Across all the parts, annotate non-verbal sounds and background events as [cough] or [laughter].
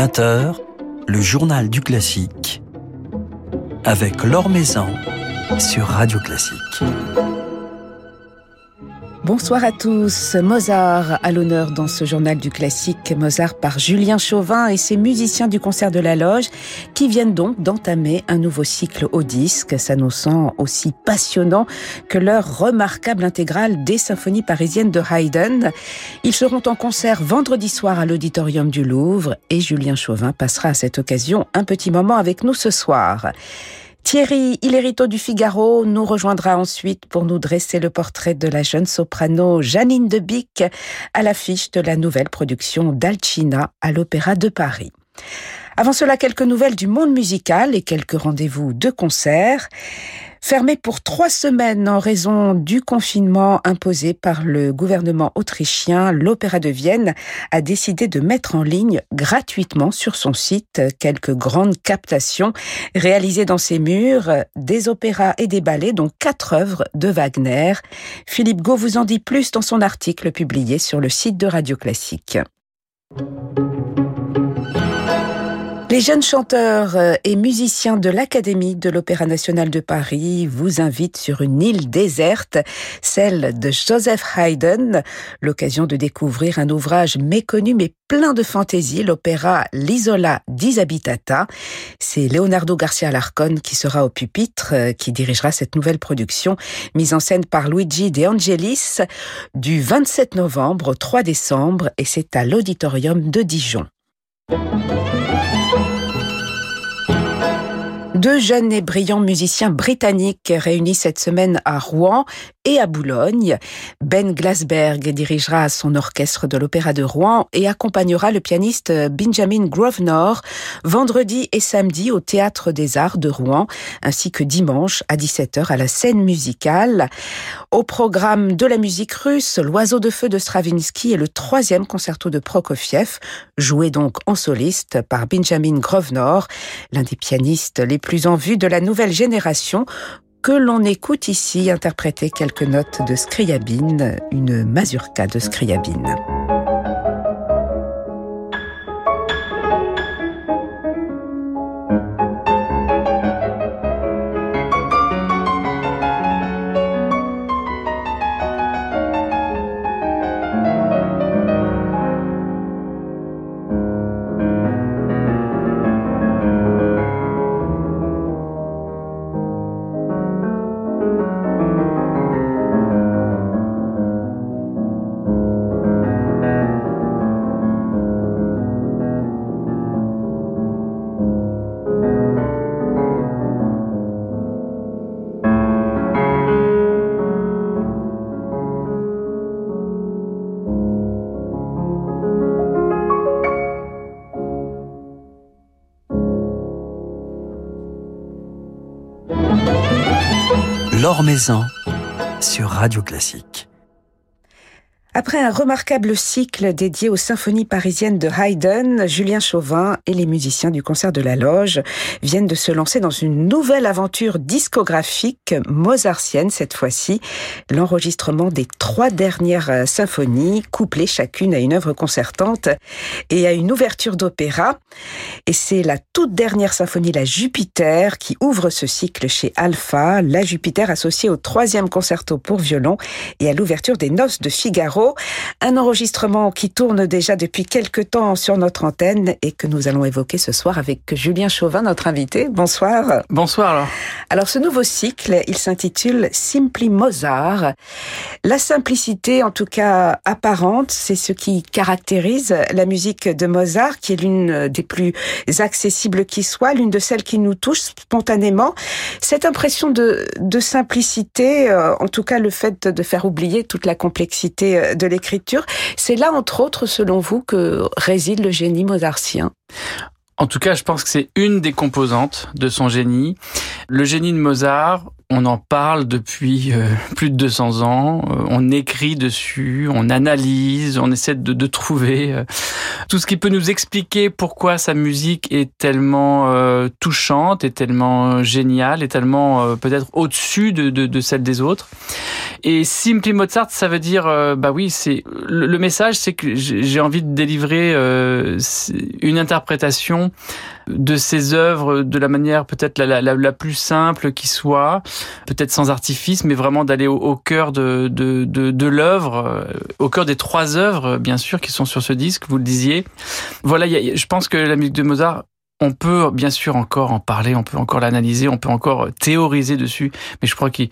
20h, le journal du classique avec Laure Maison sur Radio Classique. Bonsoir à tous. Mozart à l'honneur dans ce journal du classique. Mozart par Julien Chauvin et ses musiciens du concert de la loge qui viennent donc d'entamer un nouveau cycle au disque, s'annonçant aussi passionnant que leur remarquable intégrale des symphonies parisiennes de Haydn. Ils seront en concert vendredi soir à l'auditorium du Louvre et Julien Chauvin passera à cette occasion un petit moment avec nous ce soir. Thierry Ilerito du Figaro nous rejoindra ensuite pour nous dresser le portrait de la jeune soprano Janine de Bic à l'affiche de la nouvelle production d'Alcina à l'Opéra de Paris. Avant cela, quelques nouvelles du monde musical et quelques rendez-vous de concert. Fermé pour trois semaines en raison du confinement imposé par le gouvernement autrichien, l'Opéra de Vienne a décidé de mettre en ligne gratuitement sur son site quelques grandes captations réalisées dans ses murs, des opéras et des ballets, dont quatre œuvres de Wagner. Philippe Gau vous en dit plus dans son article publié sur le site de Radio Classique. Les jeunes chanteurs euh, et musiciens de l'Académie de l'Opéra national de Paris vous invitent sur une île déserte, celle de Joseph Haydn, l'occasion de découvrir un ouvrage méconnu mais plein de fantaisie, l'opéra L'Isola disabitata. C'est Leonardo Garcia Larcon qui sera au pupitre, euh, qui dirigera cette nouvelle production, mise en scène par Luigi De Angelis, du 27 novembre au 3 décembre, et c'est à l'Auditorium de Dijon. Deux jeunes et brillants musiciens britanniques réunis cette semaine à Rouen et à Boulogne. Ben Glasberg dirigera son orchestre de l'Opéra de Rouen et accompagnera le pianiste Benjamin Grosvenor vendredi et samedi au Théâtre des Arts de Rouen, ainsi que dimanche à 17h à la scène musicale. Au programme de la musique russe, l'Oiseau de feu de Stravinsky et le troisième concerto de Prokofiev, joué donc en soliste par Benjamin Grosvenor, l'un des pianistes les plus plus en vue de la nouvelle génération que l'on écoute ici interpréter quelques notes de Scriabine, une mazurka de Scriabine. Maison sur Radio Classique. Après un remarquable cycle dédié aux symphonies parisiennes de Haydn, Julien Chauvin et les musiciens du concert de la Loge viennent de se lancer dans une nouvelle aventure discographique mozartienne cette fois-ci, l'enregistrement des trois dernières symphonies, couplées chacune à une œuvre concertante et à une ouverture d'opéra. Et c'est la toute dernière symphonie, la Jupiter, qui ouvre ce cycle chez Alpha, la Jupiter associée au troisième concerto pour violon et à l'ouverture des Noces de Figaro un enregistrement qui tourne déjà depuis quelques temps sur notre antenne et que nous allons évoquer ce soir avec Julien Chauvin, notre invité. Bonsoir. Bonsoir alors. Alors ce nouveau cycle, il s'intitule Simply Mozart. La simplicité, en tout cas apparente, c'est ce qui caractérise la musique de Mozart, qui est l'une des plus accessibles qui soit, l'une de celles qui nous touche spontanément. Cette impression de, de simplicité, euh, en tout cas le fait de faire oublier toute la complexité de l'écriture. C'est là, entre autres, selon vous, que réside le génie mozartien en tout cas, je pense que c'est une des composantes de son génie. Le génie de Mozart, on en parle depuis euh, plus de 200 ans, euh, on écrit dessus, on analyse, on essaie de, de trouver euh, tout ce qui peut nous expliquer pourquoi sa musique est tellement touchante, est tellement géniale, est tellement peut-être au-dessus de, de, de, celle des autres. Et Simply Mozart, ça veut dire, bah oui, c'est le, message, c'est que j'ai envie de délivrer une interprétation de ses œuvres de la manière peut-être la, la, la, plus simple qui soit, peut-être sans artifice, mais vraiment d'aller au, cœur de, de, de, de l'œuvre, euh, au cœur des trois œuvres, bien sûr, qui sont sur ce disque, vous le disiez. Voilà, je pense que la musique de Mozart on peut bien sûr encore en parler, on peut encore l'analyser, on peut encore théoriser dessus, mais je crois qu'il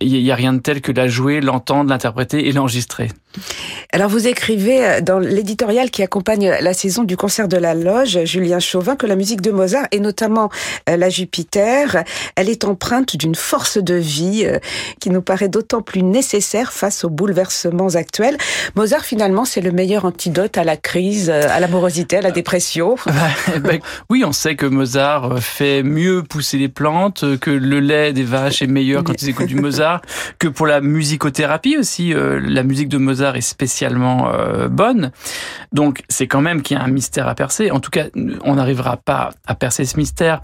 n'y a rien de tel que la jouer, l'entendre, l'interpréter et l'enregistrer. Alors vous écrivez euh, dans l'éditorial qui accompagne la saison du concert de la Loge, Julien Chauvin, que la musique de Mozart, et notamment euh, la Jupiter, elle est empreinte d'une force de vie euh, qui nous paraît d'autant plus nécessaire face aux bouleversements actuels. Mozart, finalement, c'est le meilleur antidote à la crise, à l'amorosité, à la dépression. [laughs] Bah, oui, on sait que Mozart fait mieux pousser les plantes, que le lait des vaches est meilleur quand ils écoutent du Mozart, que pour la musicothérapie aussi, la musique de Mozart est spécialement euh, bonne. Donc c'est quand même qu'il y a un mystère à percer. En tout cas, on n'arrivera pas à percer ce mystère.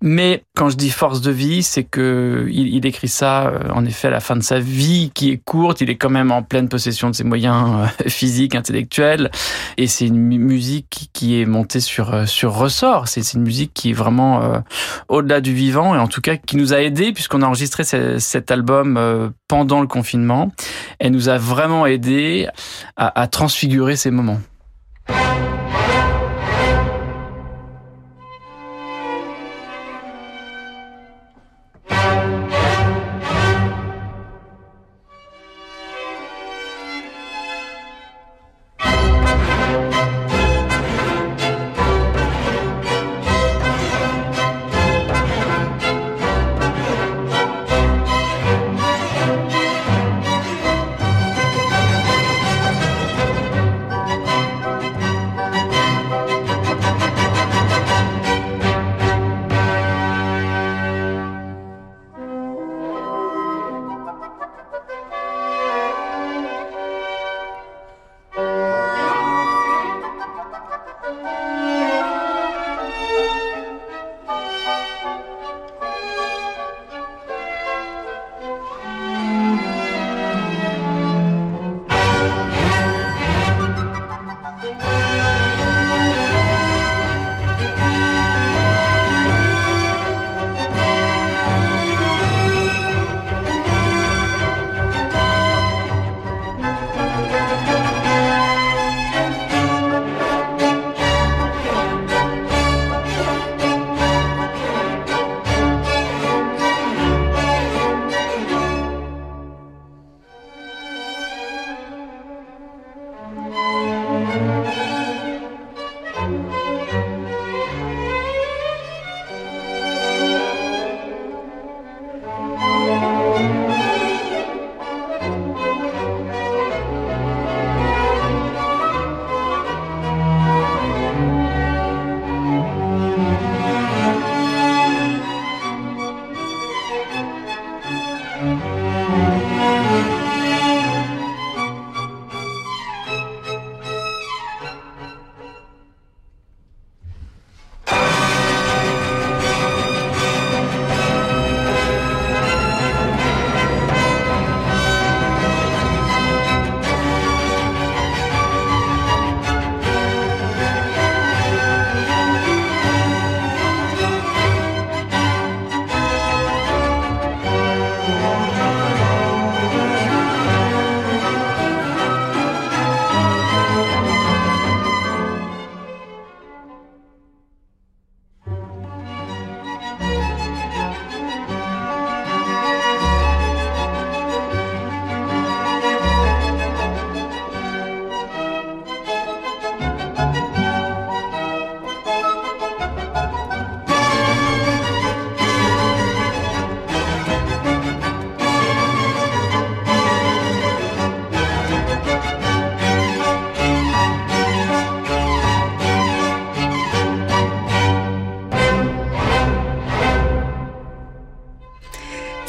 Mais quand je dis force de vie, c'est que il, écrit ça euh, en effet à la fin de sa vie qui est courte. Il est quand même en pleine possession de ses moyens euh, [laughs] physiques, intellectuels, et c'est une musique qui est montée sur sur ressort. C'est une musique qui est vraiment au-delà du vivant et en tout cas qui nous a aidés puisqu'on a enregistré cet album pendant le confinement. Elle nous a vraiment aidés à, transfigurer ces moments.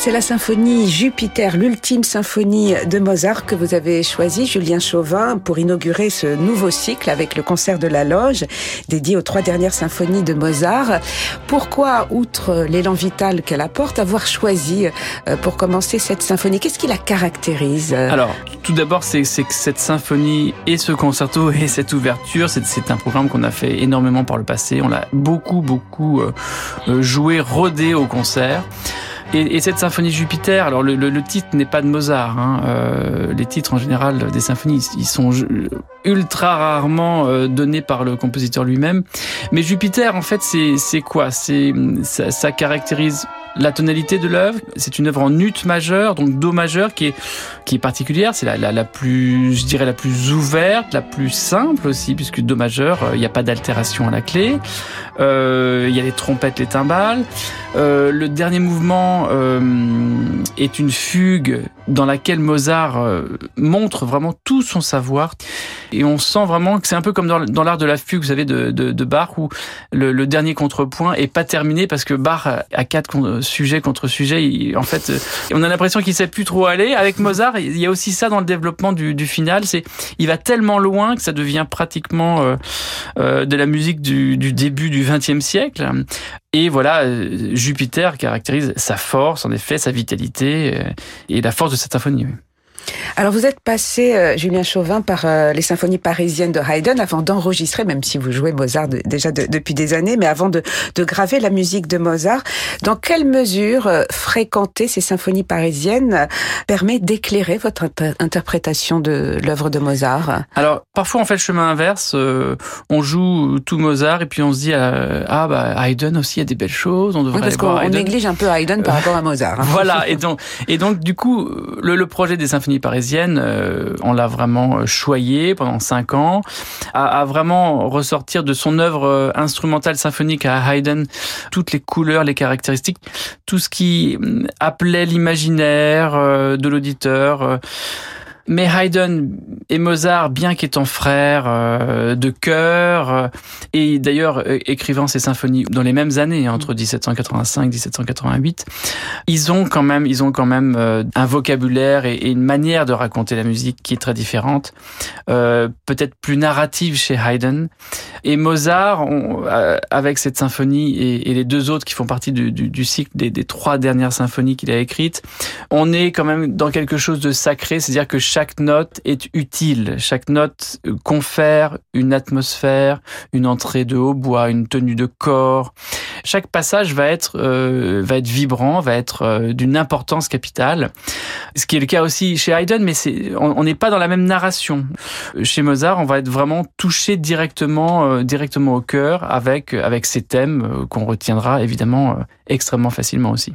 C'est la symphonie Jupiter, l'ultime symphonie de Mozart que vous avez choisie, Julien Chauvin, pour inaugurer ce nouveau cycle avec le concert de la loge dédié aux trois dernières symphonies de Mozart. Pourquoi, outre l'élan vital qu'elle apporte, avoir choisi euh, pour commencer cette symphonie? Qu'est-ce qui la caractérise? Alors, tout d'abord, c'est que cette symphonie et ce concerto et cette ouverture, c'est un programme qu'on a fait énormément par le passé. On l'a beaucoup, beaucoup euh, euh, joué, rodé au concert. Et, et, cette symphonie Jupiter, alors le, le, le titre n'est pas de Mozart. Hein, euh, les titres en général des symphonies, ils sont ultra rarement euh, donnés par le compositeur lui-même. Mais Jupiter, en fait, c'est quoi? C'est ça, ça caractérise la tonalité de l'œuvre, c'est une œuvre en ut majeur, donc do majeur, qui est qui est particulière. C'est la, la, la, plus, je dirais, la plus ouverte, la plus simple aussi, puisque do majeur, il n'y a pas d'altération à la clé. Euh, il y a les trompettes, les timbales. Euh, le dernier mouvement euh, est une fugue dans laquelle Mozart euh, montre vraiment tout son savoir. Et on sent vraiment que c'est un peu comme dans, dans l'art de la fugue, vous savez, de, de, de Bach, où le, le, dernier contrepoint est pas terminé parce que Bach a quatre sujets contre sujets. Il, en fait, on a l'impression qu'il sait plus trop aller. Avec Mozart, il y a aussi ça dans le développement du, du final. C'est, il va tellement loin que ça devient pratiquement euh, euh, de la musique du, du début du XXe siècle. Et voilà, Jupiter caractérise sa force, en effet, sa vitalité et la force de cette symphonie. Alors vous êtes passé, euh, Julien Chauvin, par euh, les symphonies parisiennes de Haydn avant d'enregistrer, même si vous jouez Mozart de, déjà de, depuis des années, mais avant de, de, graver la musique de Mozart. Dans quelle mesure euh, fréquenter ces symphonies parisiennes permet d'éclairer votre inter interprétation de l'œuvre de Mozart? Alors parfois on fait le chemin inverse, on joue tout Mozart et puis on se dit ah bah Haydn aussi il y a des belles choses, on devrait oui, parce qu'on néglige un peu Haydn par rapport à Mozart. Hein. [laughs] voilà et donc et donc du coup le, le projet des symphonies parisienne, euh, on l'a vraiment choyé pendant cinq ans, à, à, vraiment ressortir de son œuvre euh, instrumentale symphonique à Haydn toutes les couleurs, les caractéristiques, tout ce qui mm, appelait l'imaginaire euh, de l'auditeur. Mais Haydn et Mozart, bien qu'étant frères euh, de cœur, euh, et d'ailleurs euh, écrivant ces symphonies dans les mêmes années, hein, entre 1785 et 1788, ils ont quand même, ils ont quand même euh, un vocabulaire et, une manière de raconter la musique qui est très différente, peut-être plus narrative chez Haydn. Et Mozart, avec cette symphonie et, les deux autres qui font partie du cycle des, des, trois dernières symphonies qu'il a écrites, on est quand même dans quelque chose de sacré, c'est-à-dire que chaque note est utile, chaque note confère une atmosphère, une entrée de hautbois, une tenue de corps. Chaque passage va être euh, vibrant, va être euh, d'une importance capitale. Ce qui est le cas aussi chez Haydn, mais on n'est pas dans la même narration. Chez Mozart, on va être vraiment touché directement euh, directement au cœur avec avec ces thèmes euh, qu'on retiendra évidemment euh, extrêmement facilement aussi.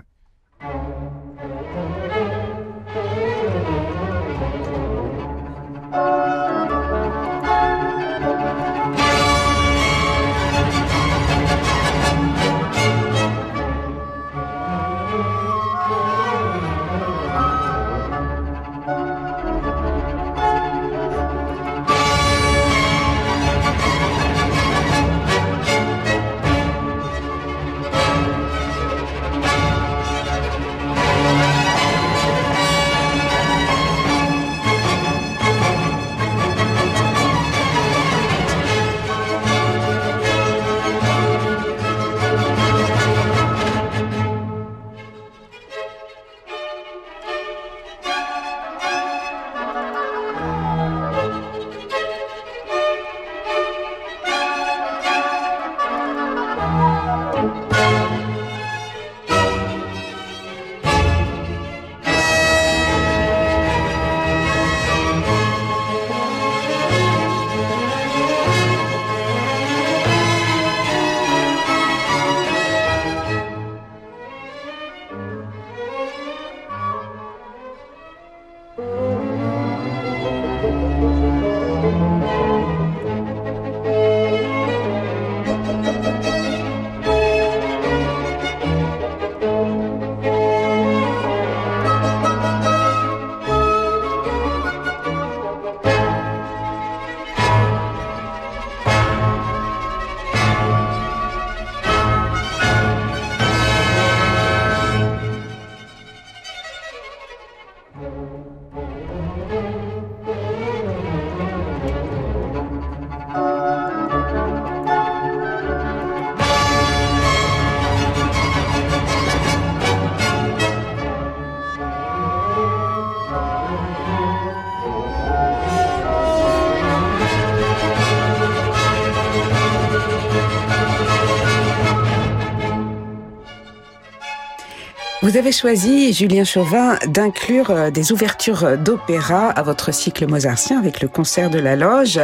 Vous avez choisi, Julien Chauvin, d'inclure euh, des ouvertures d'opéra à votre cycle mozartien avec le concert de la loge.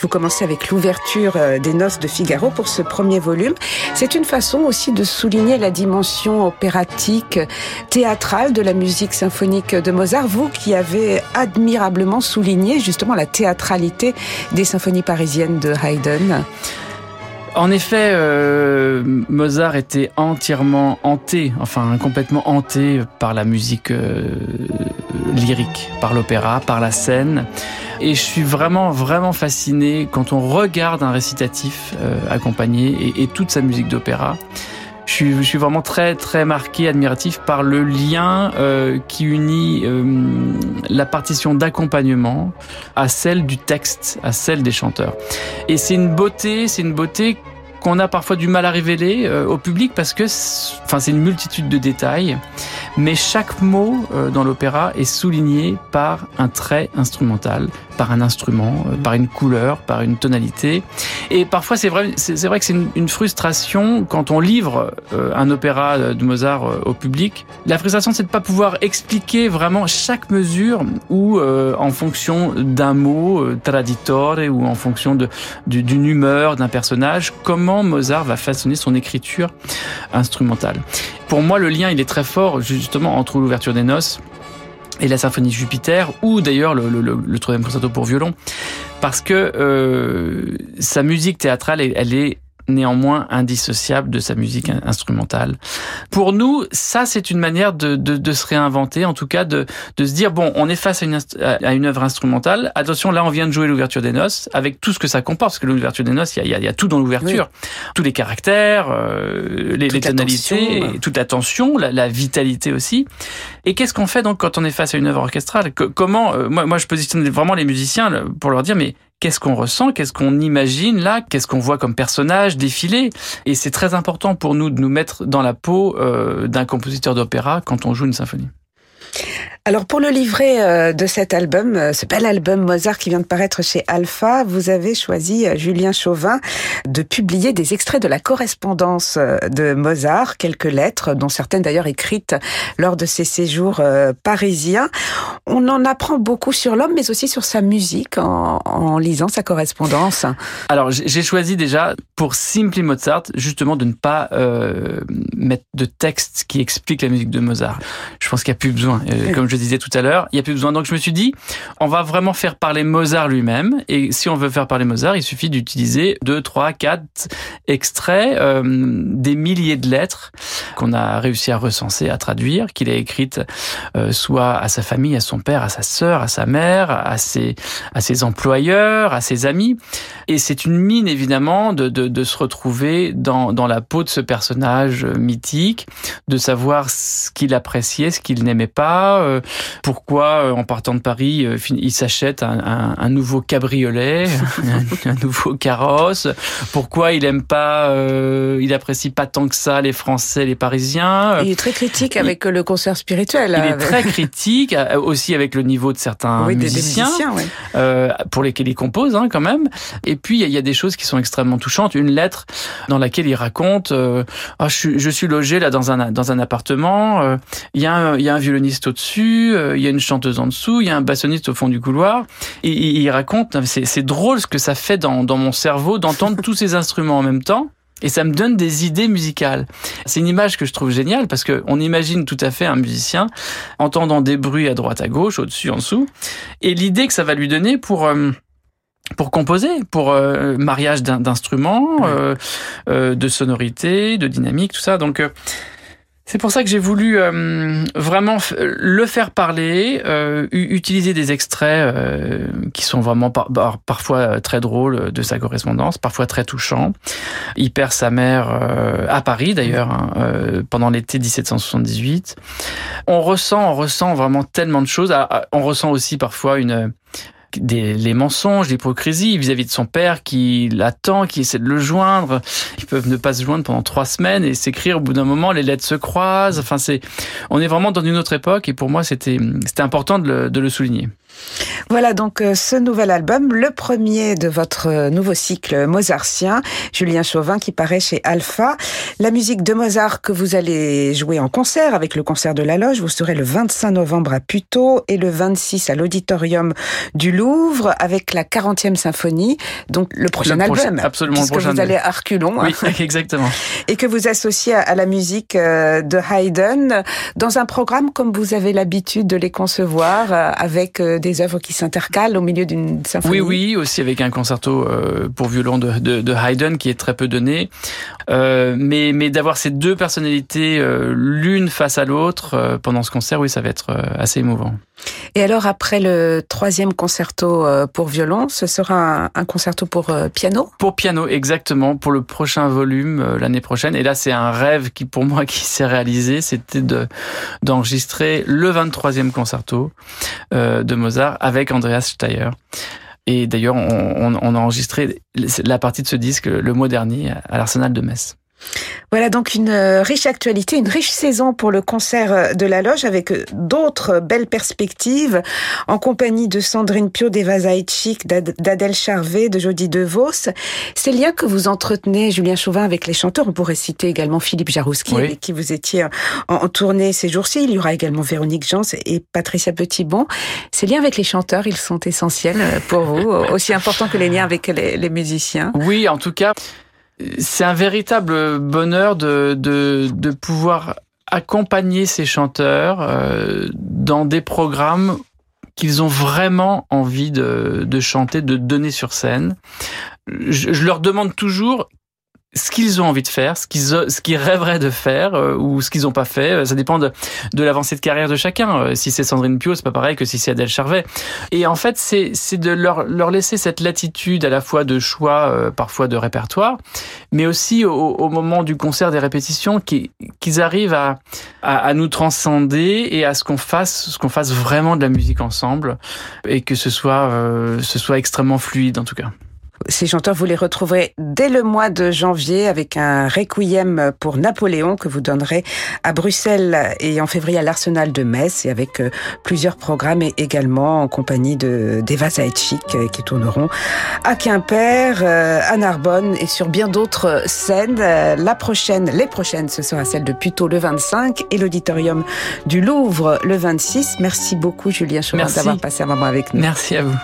Vous commencez avec l'ouverture euh, des Noces de Figaro pour ce premier volume. C'est une façon aussi de souligner la dimension opératique, théâtrale de la musique symphonique de Mozart. Vous qui avez admirablement souligné justement la théâtralité des symphonies parisiennes de Haydn. En effet, euh, Mozart était entièrement hanté, enfin complètement hanté par la musique euh, lyrique, par l'opéra, par la scène. Et je suis vraiment, vraiment fasciné quand on regarde un récitatif euh, accompagné et, et, toute sa musique d'opéra. Je suis, je suis, vraiment très, très marqué, admiratif par le lien euh, qui unit euh, la partition d'accompagnement à celle du texte, à celle des chanteurs. Et c'est une beauté, c'est une beauté qu'on a parfois du mal à révéler euh, au public parce que enfin c'est une multitude de détails mais chaque mot euh, dans l'opéra est souligné par un trait instrumental par un instrument euh, par une couleur par une tonalité. Et parfois c'est vrai c'est vrai que c'est une, une, frustration quand on livre un opéra de Mozart au public. La frustration c'est de pas pouvoir expliquer vraiment chaque mesure ou en fonction d'un mot traditore ou en fonction de d'une humeur d'un personnage comment Mozart va façonner son écriture instrumentale. Pour moi, le lien, il est très fort justement entre l'ouverture des noces et la symphonie Jupiter, ou d'ailleurs le, troisième concerto pour violon, parce que euh, sa musique théâtrale, elle est néanmoins indissociable de sa musique instrumentale. Pour nous, ça c'est une manière de, de, de, se réinventer, en tout cas de, de se dire bon, on est face à une, à une œuvre instrumentale. Attention, là on vient de jouer l'ouverture des noces avec tout ce que ça comporte, parce que l'ouverture des noces, il y a, y a, tout dans l'ouverture, oui. tous les caractères, euh, les, les tonalités, et toute la tension, la, la vitalité aussi. Et qu'est-ce qu'on fait donc quand on est face à une œuvre orchestrale? Comment euh, moi, moi je positionne vraiment les musiciens pour leur dire mais qu'est-ce qu'on ressent, qu'est-ce qu'on imagine là, qu'est-ce qu'on voit comme personnage défiler. Et c'est très important pour nous de nous mettre dans la peau euh, d'un compositeur d'opéra quand on joue une symphonie. Alors pour le livret euh, de cet album, euh, ce bel album Mozart qui vient de paraître chez Alpha, vous avez choisi, euh, Julien Chauvin, de publier des extraits de la correspondance de Mozart, quelques lettres, dont certaines d'ailleurs écrites lors de ses séjours parisiens. On en apprend beaucoup sur l'homme, mais aussi sur sa musique en, en lisant sa correspondance. Alors j'ai choisi déjà, pour Simply Mozart, justement de ne pas euh, mettre de texte qui explique la musique de Mozart. Je pense qu'il n'y a plus besoin. Euh, comme je disais tout à l'heure, il n'y a plus besoin. Donc je me suis dit, on va vraiment faire parler Mozart lui-même. Et si on veut faire parler Mozart, il suffit d'utiliser deux, trois, quatre extraits euh, des milliers de lettres qu'on a réussi à recenser, à traduire, qu'il a écrites euh, soit à sa famille, à son père, à sa sœur, à sa mère, à ses, à ses employeurs, à ses amis. Et c'est une mine, évidemment, de, de, de se retrouver dans, dans la peau de ce personnage mythique, de savoir ce qu'il appréciait, ce qu'il n'aimait pas, euh, pourquoi euh, en partant de Paris, euh, il s'achète un, un, un, nouveau cabriolet, [laughs] un, un, nouveau carrosse, pourquoi il aime pas, euh, il apprécie pas tant que ça les Français, les Parisiens. Il est très critique avec il, le concert spirituel. Il est très [laughs] critique aussi avec le niveau de certains oui, musiciens, des, des musiciens ouais. euh, pour lesquels il compose hein, quand même. Et puis il y, a des choses qui sont extrêmement touchantes. Une lettre dans laquelle il raconte euh, oh, je, suis, je, suis logé là dans un dans un appartement. Euh, il y a un, il y a un violoniste au-dessus, euh, il y a une chanteuse en dessous, il y a un bassoniste au fond du couloir. Et, il raconte c'est drôle ce que ça fait dans dans mon cerveau d'entendre [laughs] tous ces instruments en même temps. Et ça me donne des idées musicales. C'est une image que je trouve géniale parce que on imagine tout à fait un musicien entendant des bruits à droite, à gauche, au-dessus, en dessous. Et l'idée que ça va lui donner pour euh, pour composer, pour euh, mariage d'instruments, euh, de sonorités, de dynamique, tout ça. Donc c'est pour ça que j'ai voulu euh, vraiment le faire parler, euh, utiliser des extraits euh, qui sont vraiment par parfois très drôles de sa correspondance, parfois très touchants. Il perd sa mère euh, à Paris d'ailleurs hein, euh, pendant l'été 1778. On ressent, on ressent vraiment tellement de choses. Ah, on ressent aussi parfois une des, les mensonges, l'hypocrisie vis-à-vis de son père qui l'attend, qui essaie de le joindre. Ils peuvent ne pas se joindre pendant trois semaines et s'écrire au bout d'un moment, les lettres se croisent. Enfin, c'est, on est vraiment dans une autre époque et pour moi, c'était, c'était important de le, de le souligner. Voilà donc euh, ce nouvel album, le premier de votre euh, nouveau cycle mozartien, Julien Chauvin, qui paraît chez Alpha. La musique de Mozart que vous allez jouer en concert avec le concert de la Loge, vous serez le 25 novembre à Puteaux et le 26 à l'auditorium du Louvre avec la 40e symphonie, donc le prochain album. absolument, puisque vous allez à Arculon. Oui, [laughs] exactement. Et que vous associez à la musique euh, de Haydn dans un programme comme vous avez l'habitude de les concevoir avec des œuvres qui s'intercale au milieu d'une symphonie. Oui, oui, aussi avec un concerto euh, pour violon de, Haydn qui est très peu donné. Euh, mais d'avoir ces deux personnalités euh, l'une face à l'autre pendant ce concert, oui, ça va être assez émouvant. Et alors après le troisième concerto pour violon, ce sera un, concerto pour piano? Pour piano, exactement, pour le prochain volume l'année prochaine. Et là, c'est un rêve qui pour moi [laughs] qui s'est réalisé, c'était de d'enregistrer le 23e concerto de Mozart avec Andreas Steyer. Et d'ailleurs, on, on, a enregistré la partie de ce disque le mois dernier à l'Arsenal de Metz. Voilà donc une euh, riche actualité, une riche saison pour le concert euh, de la Loge avec euh, d'autres belles perspectives en compagnie de Sandrine Pio, d'Eva Zaitchik, d'Adèle Charvet, de Jody DeVos. Ces liens que vous entretenez, Julien Chauvin, avec les chanteurs, on pourrait citer également Philippe Jarouski, avec qui vous étiez en, tournée ces jours-ci. Il y aura également Véronique Jans et Patricia Petitbon. Ces liens avec les chanteurs, ils sont essentiels pour vous, aussi importants que les liens avec les, les musiciens. Oui, en tout cas c'est un véritable bonheur de, de, de, pouvoir accompagner ces chanteurs euh, dans des programmes qu'ils ont vraiment envie de, de, chanter, de donner sur scène. Je, je leur demande toujours ce qu'ils ont envie de faire, ce qu'ils ce qu'ils rêveraient de faire euh, ou ce qu'ils n'ont pas fait. Euh, ça dépend de, de l'avancée de carrière de chacun. Euh, si c'est Sandrine Pio, c'est pas pareil que si c'est Adèle Charvet. Et en fait, c'est c'est de leur leur laisser cette latitude à la fois de choix, parfois de répertoire, mais aussi au, au moment du concert des répétitions, qu'ils arrivent à, à, à nous transcender et à ce qu'on fasse ce qu'on fasse vraiment de la musique ensemble et que ce soit ce soit extrêmement fluide en tout cas. Ces chanteurs, vous les retrouverez dès le mois de janvier avec un requiem pour Napoléon que vous donnerez à Bruxelles et en février à l'Arsenal de Metz et avec euh, plusieurs programmes et également en compagnie de d'Eva Zaitchik euh, qui tourneront à Quimper, euh, à Narbonne et sur bien d'autres scènes. La prochaine, les prochaines, ce sera celle de Puteaux le 25 et l'auditorium du Louvre le 26. Merci beaucoup Julien Chauvin d'avoir passé un moment avec nous. Merci à vous.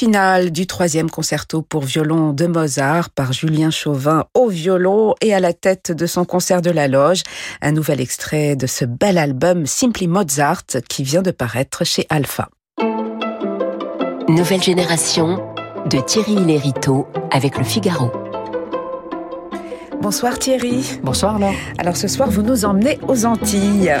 Le final du troisième concerto pour violon de Mozart par Julien Chauvin au violon et à la tête de son concert de la loge. Un nouvel extrait de ce bel album Simply Mozart qui vient de paraître chez Alpha. Nouvelle génération de Thierry Lériteau avec le Figaro. Bonsoir Thierry. Bonsoir Laure. Alors ce soir, vous nous emmenez aux Antilles.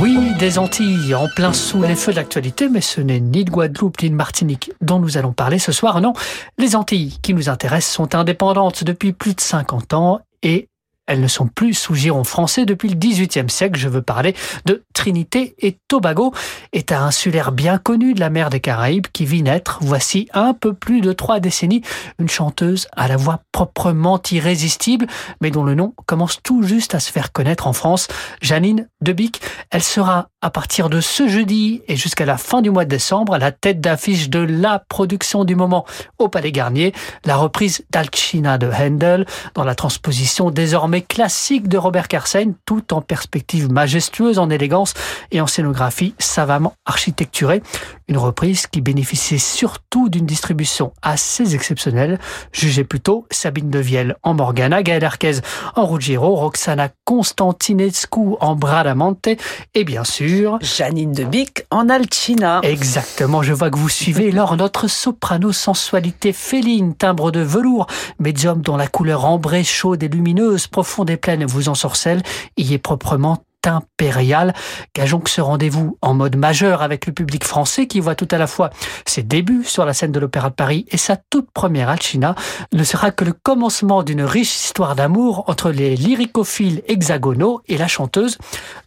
Oui, des Antilles, en plein sous les feux de l'actualité, mais ce n'est ni de Guadeloupe ni de Martinique dont nous allons parler ce soir, non. Les Antilles qui nous intéressent sont indépendantes depuis plus de 50 ans et elles ne sont plus sous giron français depuis le XVIIIe siècle. Je veux parler de Trinité et Tobago, état insulaire bien connu de la mer des Caraïbes qui vit naître, voici un peu plus de trois décennies, une chanteuse à la voix proprement irrésistible, mais dont le nom commence tout juste à se faire connaître en France, Janine Debic. Elle sera à partir de ce jeudi et jusqu'à la fin du mois de décembre la tête d'affiche de la production du moment au Palais Garnier, la reprise d'Alcina de Handel dans la transposition désormais classique de Robert Carsen, tout en perspective majestueuse, en élégance et en scénographie savamment architecturée. Une reprise qui bénéficiait surtout d'une distribution assez exceptionnelle. Jugez plutôt Sabine Devielle en Morgana, Gaël Arquez en Ruggiero, Roxana Constantinescu en Bradamante et bien sûr Janine Debic en Alcina. Exactement, je vois que vous suivez. [laughs] Lors notre soprano sensualité féline, timbre de velours, médium dont la couleur ambrée, chaude et lumineuse fond des plaines vous ensorcelle, y est proprement impérial. Gageons que ce rendez-vous en mode majeur avec le public français qui voit tout à la fois ses débuts sur la scène de l'Opéra de Paris et sa toute première Alcina ne sera que le commencement d'une riche histoire d'amour entre les lyricophiles hexagonaux et la chanteuse,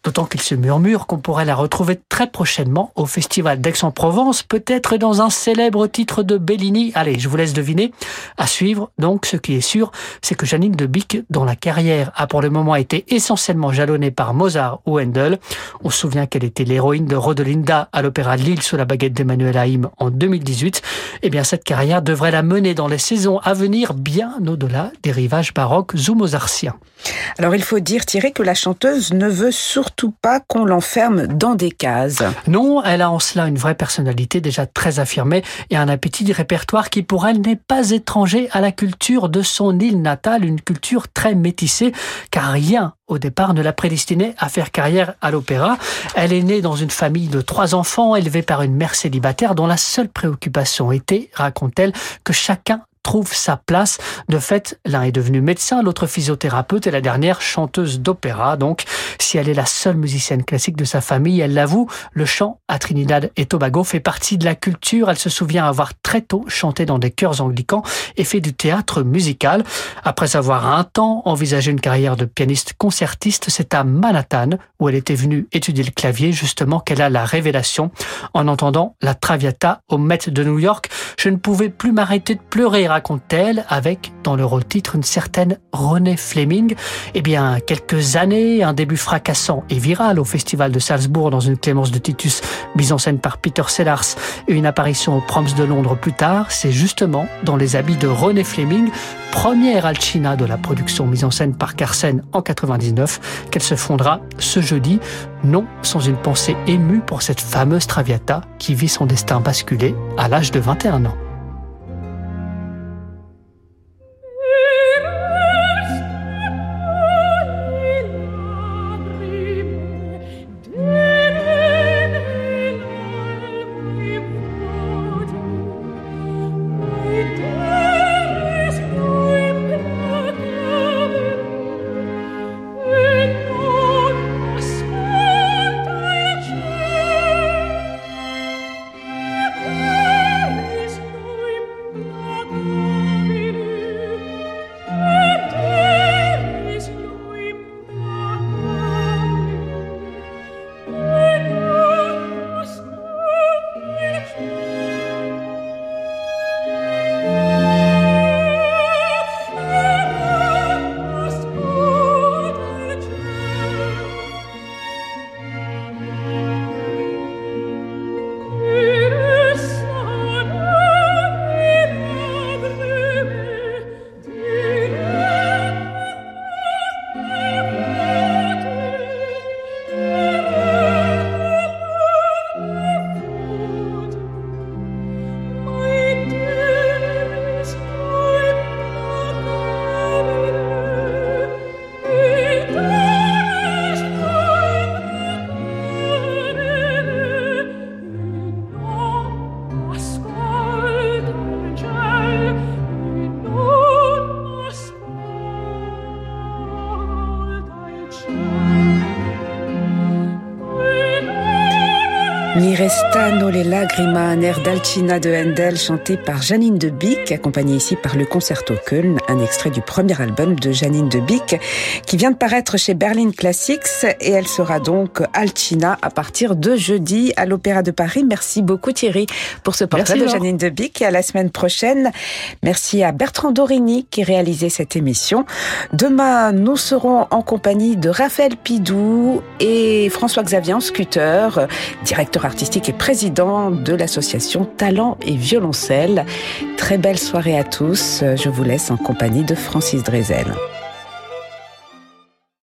d'autant qu'il se murmure qu'on pourrait la retrouver très prochainement au Festival d'Aix-en-Provence, peut-être dans un célèbre titre de Bellini. Allez, je vous laisse deviner. À suivre, donc, ce qui est sûr, c'est que Janine de Bic, dont la carrière a pour le moment été essentiellement jalonnée par Mozart ou Handel. On se souvient qu'elle était l'héroïne de Rodelinda à l'Opéra de Lille sous la baguette d'Emmanuel Haïm en 2018. Eh bien, cette carrière devrait la mener dans les saisons à venir bien au-delà des rivages baroques ou mozartiens. Alors, il faut dire, Thierry, que la chanteuse ne veut surtout pas qu'on l'enferme dans des cases. Non, elle a en cela une vraie personnalité déjà très affirmée et un appétit du répertoire qui pour elle n'est pas étranger à la culture de son île natale, une culture très métissée, car rien au départ, ne la prédestinait à faire carrière à l'opéra. Elle est née dans une famille de trois enfants, élevée par une mère célibataire dont la seule préoccupation était, raconte-t-elle, que chacun trouve sa place. De fait, l'un est devenu médecin, l'autre physiothérapeute et la dernière chanteuse d'opéra. Donc, si elle est la seule musicienne classique de sa famille, elle l'avoue, le chant à Trinidad et Tobago fait partie de la culture. Elle se souvient avoir très tôt chanté dans des chœurs anglicans et fait du théâtre musical. Après avoir un temps envisagé une carrière de pianiste concertiste, c'est à Manhattan, où elle était venue étudier le clavier, justement qu'elle a la révélation en entendant la Traviata au Met de New York. Je ne pouvais plus m'arrêter de pleurer, raconte-t-elle, avec dans le rôle-titre une certaine René Fleming. Eh bien, quelques années, un début fracassant et viral au Festival de Salzbourg dans une Clémence de Titus mise en scène par Peter Sellars et une apparition au Proms de Londres plus tard, c'est justement dans les habits de René Fleming, première Alcina de la production mise en scène par Carsen en 99, qu'elle se fondera ce jeudi, non sans une pensée émue pour cette fameuse Traviata qui vit son destin basculé à l'âge de 21 ans. Lagrima, un air d'Alcina de Handel chanté par Janine de Bic, accompagné ici par le Concerto Köln, un extrait du premier album de Janine de Bic qui vient de paraître chez Berlin Classics et elle sera donc Alcina à partir de jeudi à l'Opéra de Paris. Merci beaucoup Thierry pour ce portrait de Janine de Bic et à la semaine prochaine. Merci à Bertrand Dorini qui réalisait cette émission. Demain, nous serons en compagnie de Raphaël Pidou et François Xavier Scooter, directeur artistique et président de l'association Talent et Violoncelle. Très belle soirée à tous. Je vous laisse en compagnie de Francis Drezel.